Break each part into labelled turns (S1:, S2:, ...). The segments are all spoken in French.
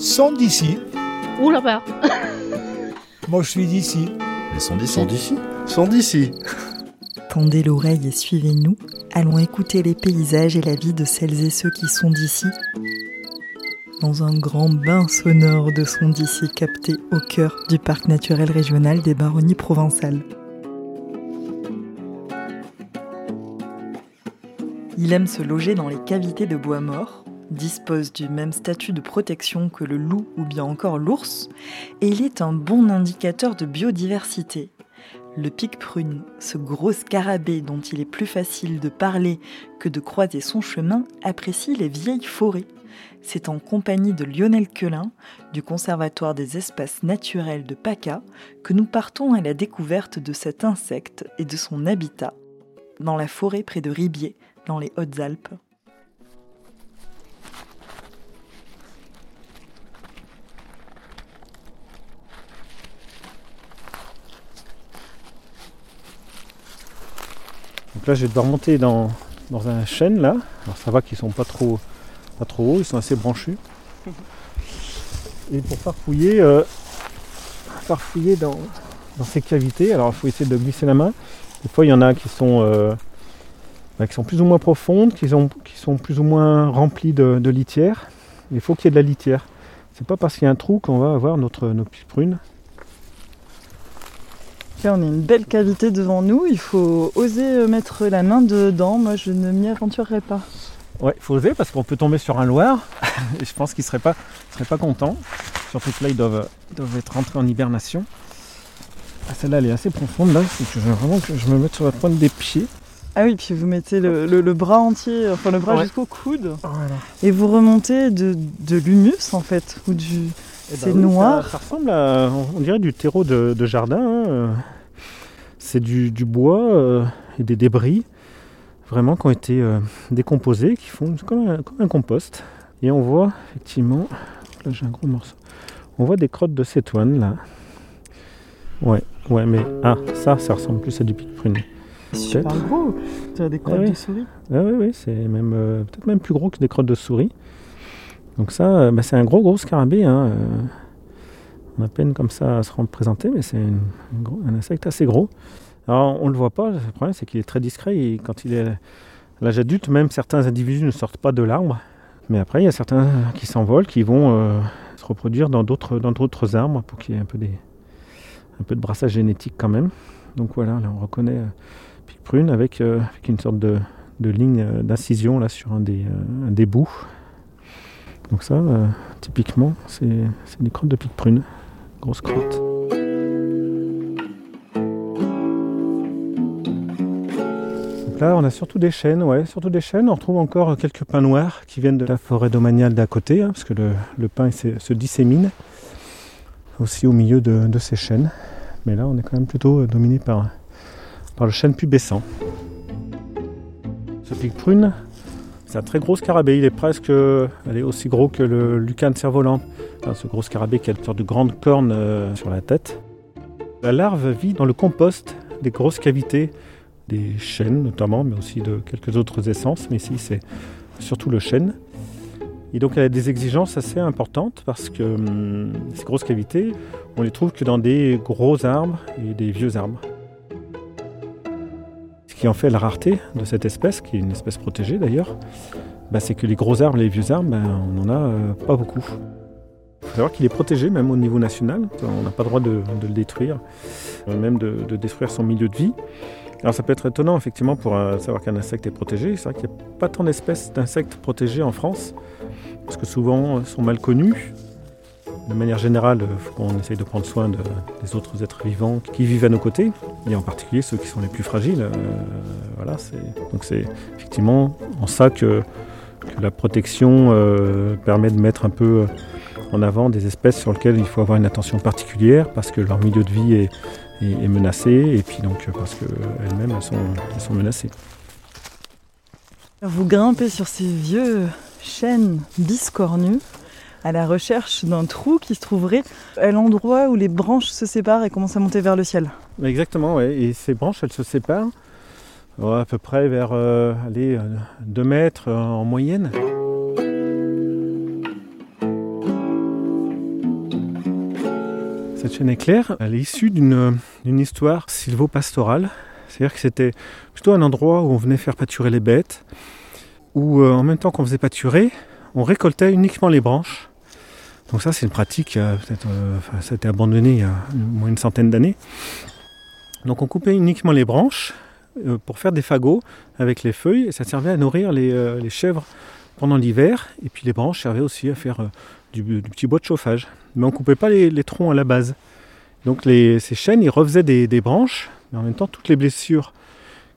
S1: sont d'ici.
S2: Ouh là-bas
S1: Moi, je suis d'ici.
S3: Ils sont d'ici.
S4: Sont d'ici Sont d'ici
S5: Tendez l'oreille et suivez-nous. Allons écouter les paysages et la vie de celles et ceux qui sont d'ici. Dans un grand bain sonore de sons d'ici capté au cœur du parc naturel régional des Baronnies provençales. Il aime se loger dans les cavités de bois mort, dispose du même statut de protection que le loup ou bien encore l'ours, et il est un bon indicateur de biodiversité. Le pic-prune, ce gros scarabée dont il est plus facile de parler que de croiser son chemin, apprécie les vieilles forêts. C'est en compagnie de Lionel Quelin, du Conservatoire des espaces naturels de PACA, que nous partons à la découverte de cet insecte et de son habitat, dans la forêt près de Ribier, dans les Hautes-Alpes.
S4: Là, je vais devoir monter dans, dans un chêne là. Alors ça va qu'ils sont pas trop, pas trop hauts, ils sont assez branchus. Et pour farfouiller, euh, dans, dans ces cavités, alors il faut essayer de glisser la main. Des fois, il y en a qui sont, euh, bah, qui sont plus ou moins profondes, qui sont, qui sont plus ou moins remplies de, de litière. Il faut qu'il y ait de la litière. C'est pas parce qu'il y a un trou qu'on va avoir notre, nos prunes.
S5: Là, on a une belle cavité devant nous. Il faut oser euh, mettre la main dedans. Moi, je ne m'y aventurerai pas.
S4: Ouais, il faut oser parce qu'on peut tomber sur un loir. et je pense qu'ils ne seraient pas, seraient pas contents. Surtout que là, ils doivent, ils doivent être rentrés en hibernation. Ah, Celle-là, elle est assez profonde. Là, que je, vraiment que je me mette sur la pointe des pieds.
S5: Ah oui, puis vous mettez le, le- le bras entier, enfin le bras
S4: Ouais.
S5: jusqu'au coude,
S4: Voilà.
S5: et vous remontez de, de l'humus en fait, ou du. C'est noir.
S4: Eh ben Ça, ça ressemble à, on dirait du terreau de, de jardin. hein. C'est du, du bois euh, et des débris, vraiment, qui ont été euh, décomposés, qui font comme un, comme un compost. Et on voit, effectivement, là j'ai un gros morceau, on voit des crottes de cétoine, là. Ouais, ouais, mais, ah, ça, ça ressemble plus à du pic prune.
S5: Super gros. Tu as des crottes
S4: Ah oui.
S5: de souris.
S4: Ah oui, oui, c'est même euh, peut-être même plus gros que des crottes de souris. Donc ça, bah, c'est un gros gros scarabée. hein, on a peine comme ça à se représenter, mais c'est un, insecte assez gros. Alors on ne le voit pas, le problème c'est qu'il est très discret et quand il est à l'âge adulte, même certains individus ne sortent pas de l'arbre. Mais après, il y a certains qui s'envolent, qui vont euh, se reproduire dans d'autres arbres pour qu'il y ait un peu, de brassage génétique quand même. Donc voilà, là on reconnaît euh, pic prune avec, euh, avec une sorte de, ligne euh, d'incision là sur un des, bouts. Donc ça, typiquement, c'est c'est des de pic prune. Grosse crotte. Là, on a surtout des chênes, ouais, surtout des chênes. On retrouve encore quelques pins noirs qui viennent de la forêt domaniale d'à côté, hein, parce que le, le pin se, dissémine aussi au milieu de, ces chênes. Mais là, on est quand même plutôt euh, dominé par, le chêne pubescent. Ce pic prune, c'est un très gros scarabée. Il est presque euh, est aussi gros que le lucan cerf-volant. Ce gros scarabée qui a une sorte de grande corne euh, sur la tête. La larve vit dans le compost des grosses cavités, des chênes notamment, mais aussi de quelques autres essences. Mais ici, c'est surtout le chêne. Et donc, elle a des exigences assez importantes parce que hum, ces grosses cavités, on les trouve que dans des gros arbres et des vieux arbres. Ce qui en fait la rareté de cette espèce, qui est une espèce protégée d'ailleurs, bah, c'est que les gros arbres les vieux arbres, bah, on n'en a euh, pas beaucoup. Faut savoir qu'il est protégé même au niveau national, on n'a pas le droit de, le détruire, euh, même de, détruire son milieu de vie. Alors ça peut être étonnant effectivement pour euh, savoir qu'un insecte est protégé, c'est vrai qu'il n'y a pas tant d'espèces d'insectes protégés en France, parce que souvent euh, sont mal connus. De manière générale, il faut qu'on essaye de prendre soin de- des autres êtres vivants qui vivent à nos côtés, et en particulier ceux qui sont les plus fragiles. voilà, donc c'est effectivement en ça que, la protection permet de mettre un peu en avant des espèces sur lesquelles il faut avoir une attention particulière parce que leur milieu de vie est, est- est menacé et puis donc euh, parce qu'elles-mêmes elles sont, elles sont menacées.
S5: Vous grimpez sur ces vieux chênes biscornus à la recherche d'un trou qui se trouverait à l'endroit où les branches se séparent et commencent à monter vers le ciel.
S4: Exactement, ouais. et ces branches elles se séparent ouais, à peu près vers 2 mètres euh, en moyenne. Cette chaîne éclair, elle est issue d'une histoire sylvo-pastorale. C'est-à-dire que c'était plutôt un endroit où on venait faire pâturer les bêtes, où euh, en même temps qu'on faisait pâturer, on récoltait uniquement les branches. Donc ça, c'est une pratique, euh, euh, ça a été abandonné il y a moins une centaine d'années. Donc on coupait uniquement les branches pour faire des fagots avec les feuilles, et ça servait à nourrir les, chèvres pendant l'hiver, et puis les branches servaient aussi à faire du, petit bois de chauffage. Mais on ne coupait pas les, troncs à la base. Donc ces chênes, ils refaisaient des, branches, mais en même temps, toutes les blessures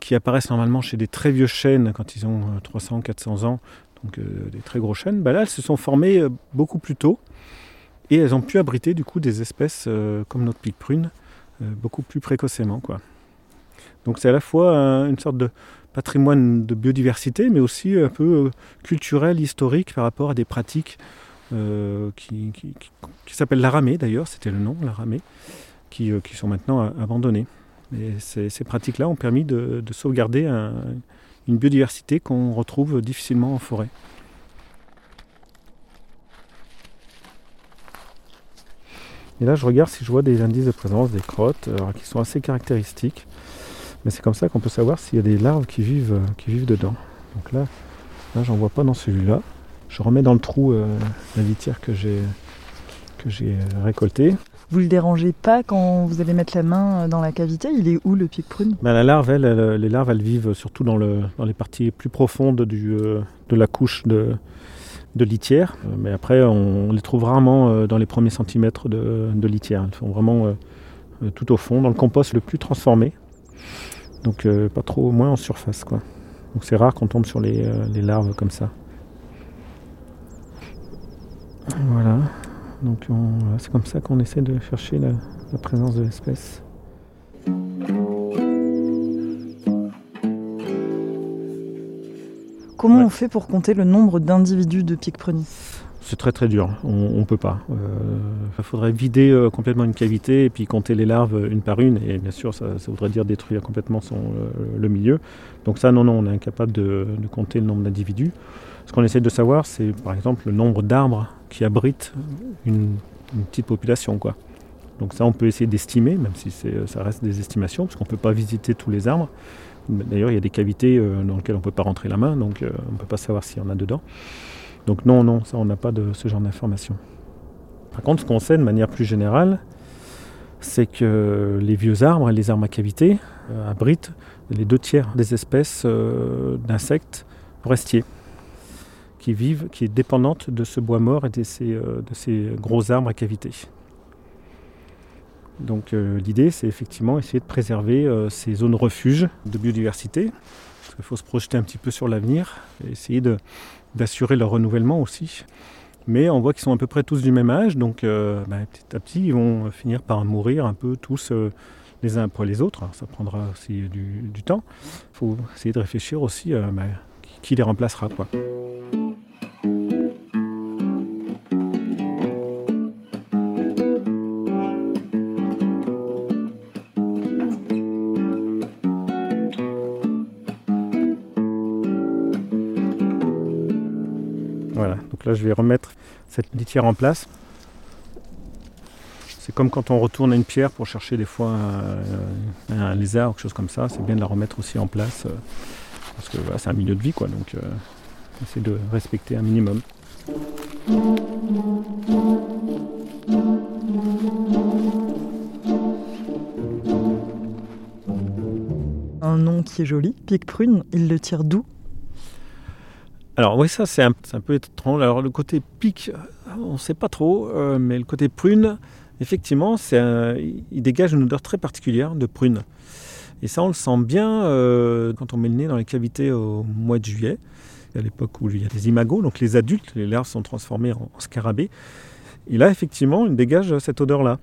S4: qui apparaissent normalement chez des très vieux chênes quand ils ont 300, euh, 400 ans, donc euh, des très gros chênes, bah là elles se sont formées euh, beaucoup plus tôt et elles ont pu abriter du coup des espèces comme notre pique prune beaucoup plus précocement. Quoi. Donc c'est à la fois une sorte de patrimoine de biodiversité, mais aussi un peu culturel, historique par rapport à des pratiques qui, qui, qui, s'appellent l'aramé d'ailleurs, c'était le nom, l'aramé, qui, qui sont maintenant abandonnées. Et ces, pratiques-là ont permis de, sauvegarder une biodiversité qu'on retrouve difficilement en forêt. Et là, je regarde si je vois des indices de présence, des crottes, euh, qui sont assez caractéristiques. Mais c'est comme ça qu'on peut savoir s'il y a des larves qui vivent, euh, qui vivent dedans. Donc là, là j'en vois pas dans celui-là. Je remets dans le trou euh, la litière que j'ai récoltée.
S5: Vous le dérangez pas quand vous allez mettre la main dans la cavité? Il est où le pic prune?
S4: Ben, La larve, les larves, elles vivent surtout dans, le, dans les parties plus profondes du, euh, de la couche de, de litière. Euh, mais après, on, les trouve rarement euh, dans les premiers centimètres de, de litière. Elles sont vraiment tout au fond, dans le compost le plus transformé. Donc pas trop, moins en surface. Quoi. Donc c'est rare qu'on tombe sur les, les larves comme ça. Voilà. Donc c'est comme ça qu'on essaie de chercher la, présence de l'espèce.
S5: Comment on fait pour compter le nombre d'individus de pique prunier
S4: C'est très très dur, on ne peut pas. Il euh, faudrait vider euh, complètement une cavité et puis compter les larves une par une. Et bien sûr, ça, voudrait dire détruire complètement euh, le milieu. Donc ça, non, non, on est incapable de, compter le nombre d'individus. Ce qu'on essaie de savoir, c'est par exemple le nombre d'arbres qui abritent une, petite population. Quoi. Donc ça, on peut essayer d'estimer, même si ça reste des estimations, parce qu'on ne peut pas visiter tous les arbres. D'ailleurs, il y a des cavités euh, dans lesquelles on ne peut pas rentrer la main, donc euh, on ne peut pas savoir s'il y en a dedans. Donc non, non, ça, on n'a pas de ce genre d'informations. Par contre, ce qu'on sait de manière plus générale, c'est que les vieux arbres et les arbres à cavité euh, abritent les deux tiers des espèces d'insectes forestiers qui vivent, qui est dépendante de ce bois mort et de ces, euh, de gros arbres à cavité. Donc euh, l'idée, c'est effectivement essayer de préserver euh, ces zones refuges de biodiversité. Qu'il faut se projeter un petit peu sur l'avenir et essayer d'assurer leur renouvellement aussi. Mais on voit qu'ils sont à peu près tous du même âge, donc bah, petit à petit, ils vont finir par mourir un peu tous les uns après les autres. ça prendra aussi du, temps. Il faut essayer de réfléchir aussi à bah, qui les remplacera. Quoi. Là, je vais remettre cette litière en place. C'est comme quand on retourne une pierre pour chercher des fois un, lézard ou quelque chose comme ça. C'est bien de la remettre aussi en place euh, parce que c'est un milieu de vie, quoi. Donc, euh, de respecter un minimum.
S5: Un nom qui est joli, Pique Prune, il le tire d'où?
S4: Alors oui, ça c'est un, peu étrange. Alors le côté pic, on ne sait pas trop, euh, mais le côté prune, effectivement, il dégage une odeur très particulière de prune. Et ça, on le sent bien euh, quand on met le nez dans les cavités au mois de juillet, à l'époque où il y a des imagos, donc les adultes, les larves sont transformées en, scarabées. Et là, effectivement, il dégage cette odeur-là,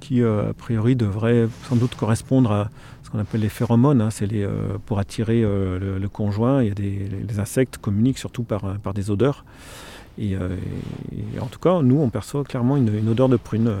S4: qui euh, a priori devrait sans doute correspondre à ce qu'on appelle les phéromones, hein, c'est euh, pour attirer euh, le, conjoint. Il y a des les insectes communiquent surtout par, par des odeurs. Et, en tout cas, nous, on perçoit clairement une, odeur de prune.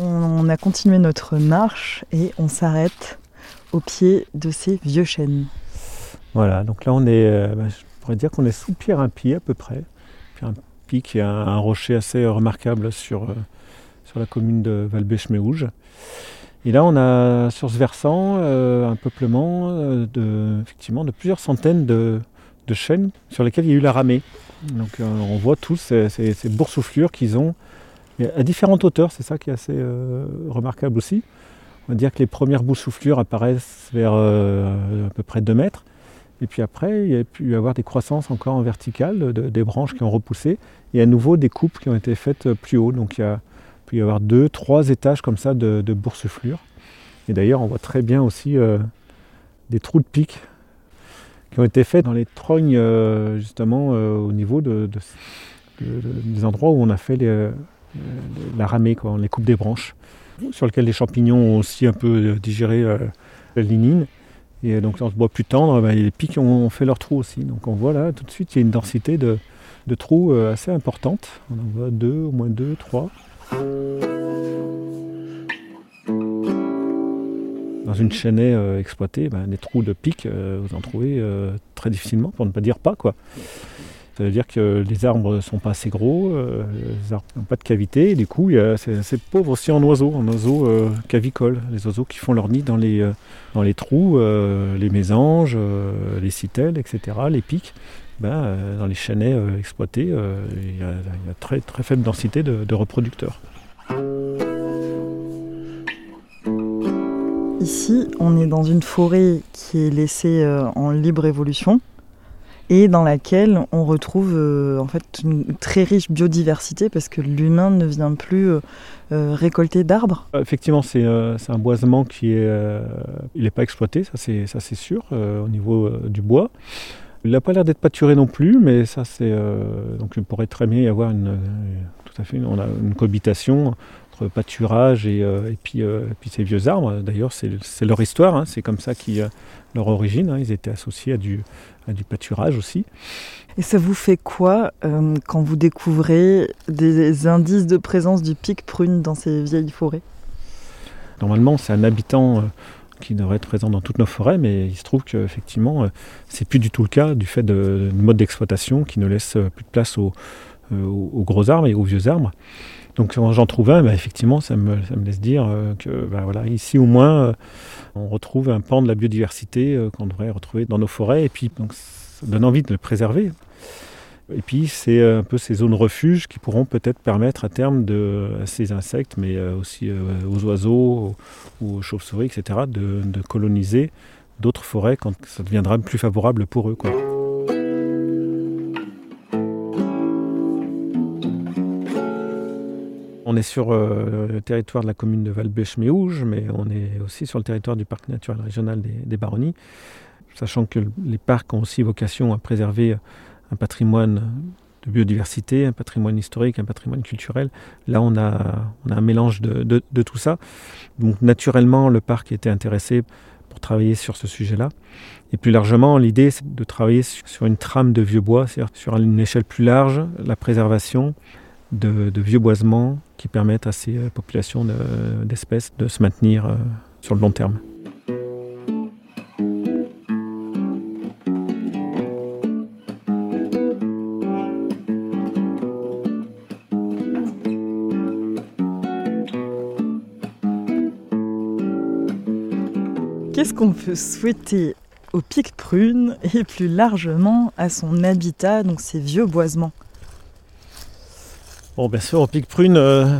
S5: On a continué notre marche et on s'arrête au pied de ces vieux chênes.
S4: Voilà, donc là on est, euh, bah, je pourrais dire qu'on est sous Pierre un pied à peu près. Pierre pic qui est un, rocher assez remarquable sur, euh, sur la commune de Valbèche-Méouge. Et là on a sur ce versant euh, un peuplement euh, de, effectivement, de plusieurs centaines de, de chênes sur lesquels il y a eu la ramée. Donc euh, on voit tous ces, boursouflures qu'ils ont à différentes hauteurs, c'est ça qui est assez euh, remarquable aussi. On va dire que les premières boursouflures apparaissent vers euh, à peu près 2 mètres. Et puis après, il y a pu y avoir des croissances encore en verticale, de- des branches qui ont repoussé, et à nouveau des coupes qui ont été faites plus haut. Donc il, y a, peut y avoir deux, trois étages comme ça de, boursouflures. Et d'ailleurs, on voit très bien aussi euh, des trous de pique qui ont été faits dans les trognes, euh, justement, euh, au niveau de, de- de- de- des endroits où on a fait euh, la ramée, quoi, les coupe des branches, sur lesquelles les champignons ont aussi un peu euh, digéré euh, la lignine. Et euh, donc dans ce bois plus tendre, bah, les pics ont fait leurs trous aussi. Donc on voit là tout de suite il y a une densité de, trous assez importante. On en voit deux, au moins deux, trois. Dans une chaînée euh, exploitée, bah, des trous de pics, vous en trouvez très difficilement, pour ne pas dire pas. Quoi. Ça veut dire que les arbres ne sont pas assez gros, euh, les arbres n'ont pas de cavité, et du coup, c'est pauvre aussi en oiseaux, en oiseaux euh, cavicoles, les oiseaux qui font leur nid dans les, euh, dans les trous, les mésanges, les citelles, etc., les pics. Ben, dans les chênaies exploitées, euh, il y a, a très, très faible densité de, reproducteurs.
S5: Ici, on est dans une forêt qui est laissée en libre évolution et dans laquelle on retrouve euh, en fait une très riche biodiversité parce que l'humain ne vient plus euh, euh, récolter d'arbres.
S4: Effectivement, c'est un boisement qui est, il n'est pas exploité, ça c'est sûr, au niveau du bois. Il n'a pas l'air d'être pâturé non plus, mais ça c'est donc il pourrait très bien y avoir une, tout à fait, a une cohabitation entre pâturage et, euh, et puis euh, et puis ces vieux arbres. D'ailleurs, c'est leur histoire, hein, c'est comme ça qui euh, leur origine. hein, ils étaient associés à du à du pâturage aussi.
S5: Et ça vous fait quoi euh, quand vous découvrez des indices de présence du pic prune dans ces vieilles forêts?
S4: Normalement, c'est un habitant euh, qui devrait être présent dans toutes nos forêts, mais il se trouve qu'effectivement, euh, c'est plus du tout le cas du fait de, de mode d'exploitation qui ne laisse plus de place aux, aux- aux gros arbres et aux vieux arbres. Donc quand j'en trouve un, bah, effectivement, ça me, laisse dire euh, que bah, voilà, ici au moins, euh, on retrouve un pan de la biodiversité euh, qu'on devrait retrouver dans nos forêts, et puis donc, ça donne envie de le préserver. Et puis c'est un peu ces zones refuges qui pourront peut-être permettre à terme de, à ces insectes, mais aussi aux oiseaux, ou aux chauves-souris, etc., de, coloniser d'autres forêts quand ça deviendra plus favorable pour eux. On est sur euh, le territoire de la commune de Valbèche-Méouge, mais on est aussi sur le territoire du parc naturel régional des, Baronnies, sachant que les parcs ont aussi vocation à préserver un patrimoine de biodiversité, un patrimoine historique, un patrimoine culturel. Là, on a, un mélange de, tout ça. Donc, naturellement, le parc était intéressé pour travailler sur ce sujet-là. Et plus largement, l'idée, c'est de travailler sur une trame de vieux bois, c'est-à-dire sur une échelle plus large, la préservation de, vieux boisements qui permettent à ces euh, populations de- d'espèces de se maintenir euh, sur le long terme.
S5: Qu'est-ce qu'on peut souhaiter au pic prune et plus largement à son habitat, donc ces vieux boisements?
S4: Bon, bien sûr, au pic prune, euh,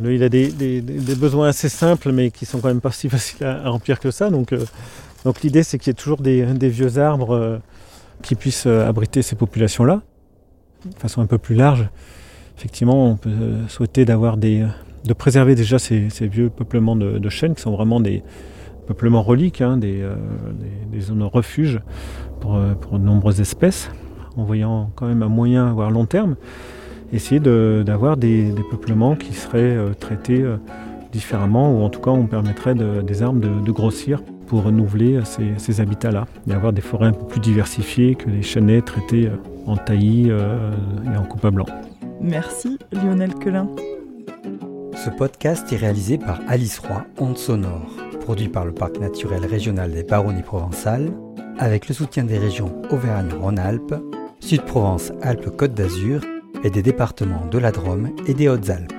S4: lui, il a des, besoins assez simples, mais qui sont quand même pas si faciles à, à remplir que ça. Donc, euh, donc l'idée, c'est qu'il y ait toujours des, vieux arbres euh, qui puissent abriter ces populations-là, de façon un peu plus large. Effectivement, on peut souhaiter d'avoir des, de préserver déjà ces, vieux peuplements de, de chênes, qui sont vraiment des peuplements reliques, hein, des, zones refuges pour, euh, pour de nombreuses espèces, en voyant quand même un moyen, voire long terme, essayer de- d'avoir des, des peuplements qui seraient euh, traités euh, différemment, ou en tout cas on permettrait de- des arbres de, de grossir pour renouveler euh, ces, ces habitats-là, et avoir des forêts un peu plus diversifiées que les chênaies traitées euh, en taillis euh, et en coupe à blanc.
S5: Merci Lionel Quelin.
S2: Ce podcast est réalisé par Alice Roy, Onde Sonore. produit par le Parc naturel régional des Baronnies provençales, avec le soutien des régions Auvergne-Rhône-Alpes, Sud-Provence-Alpes-Côte d'Azur et des départements de la Drôme et des Hautes-Alpes.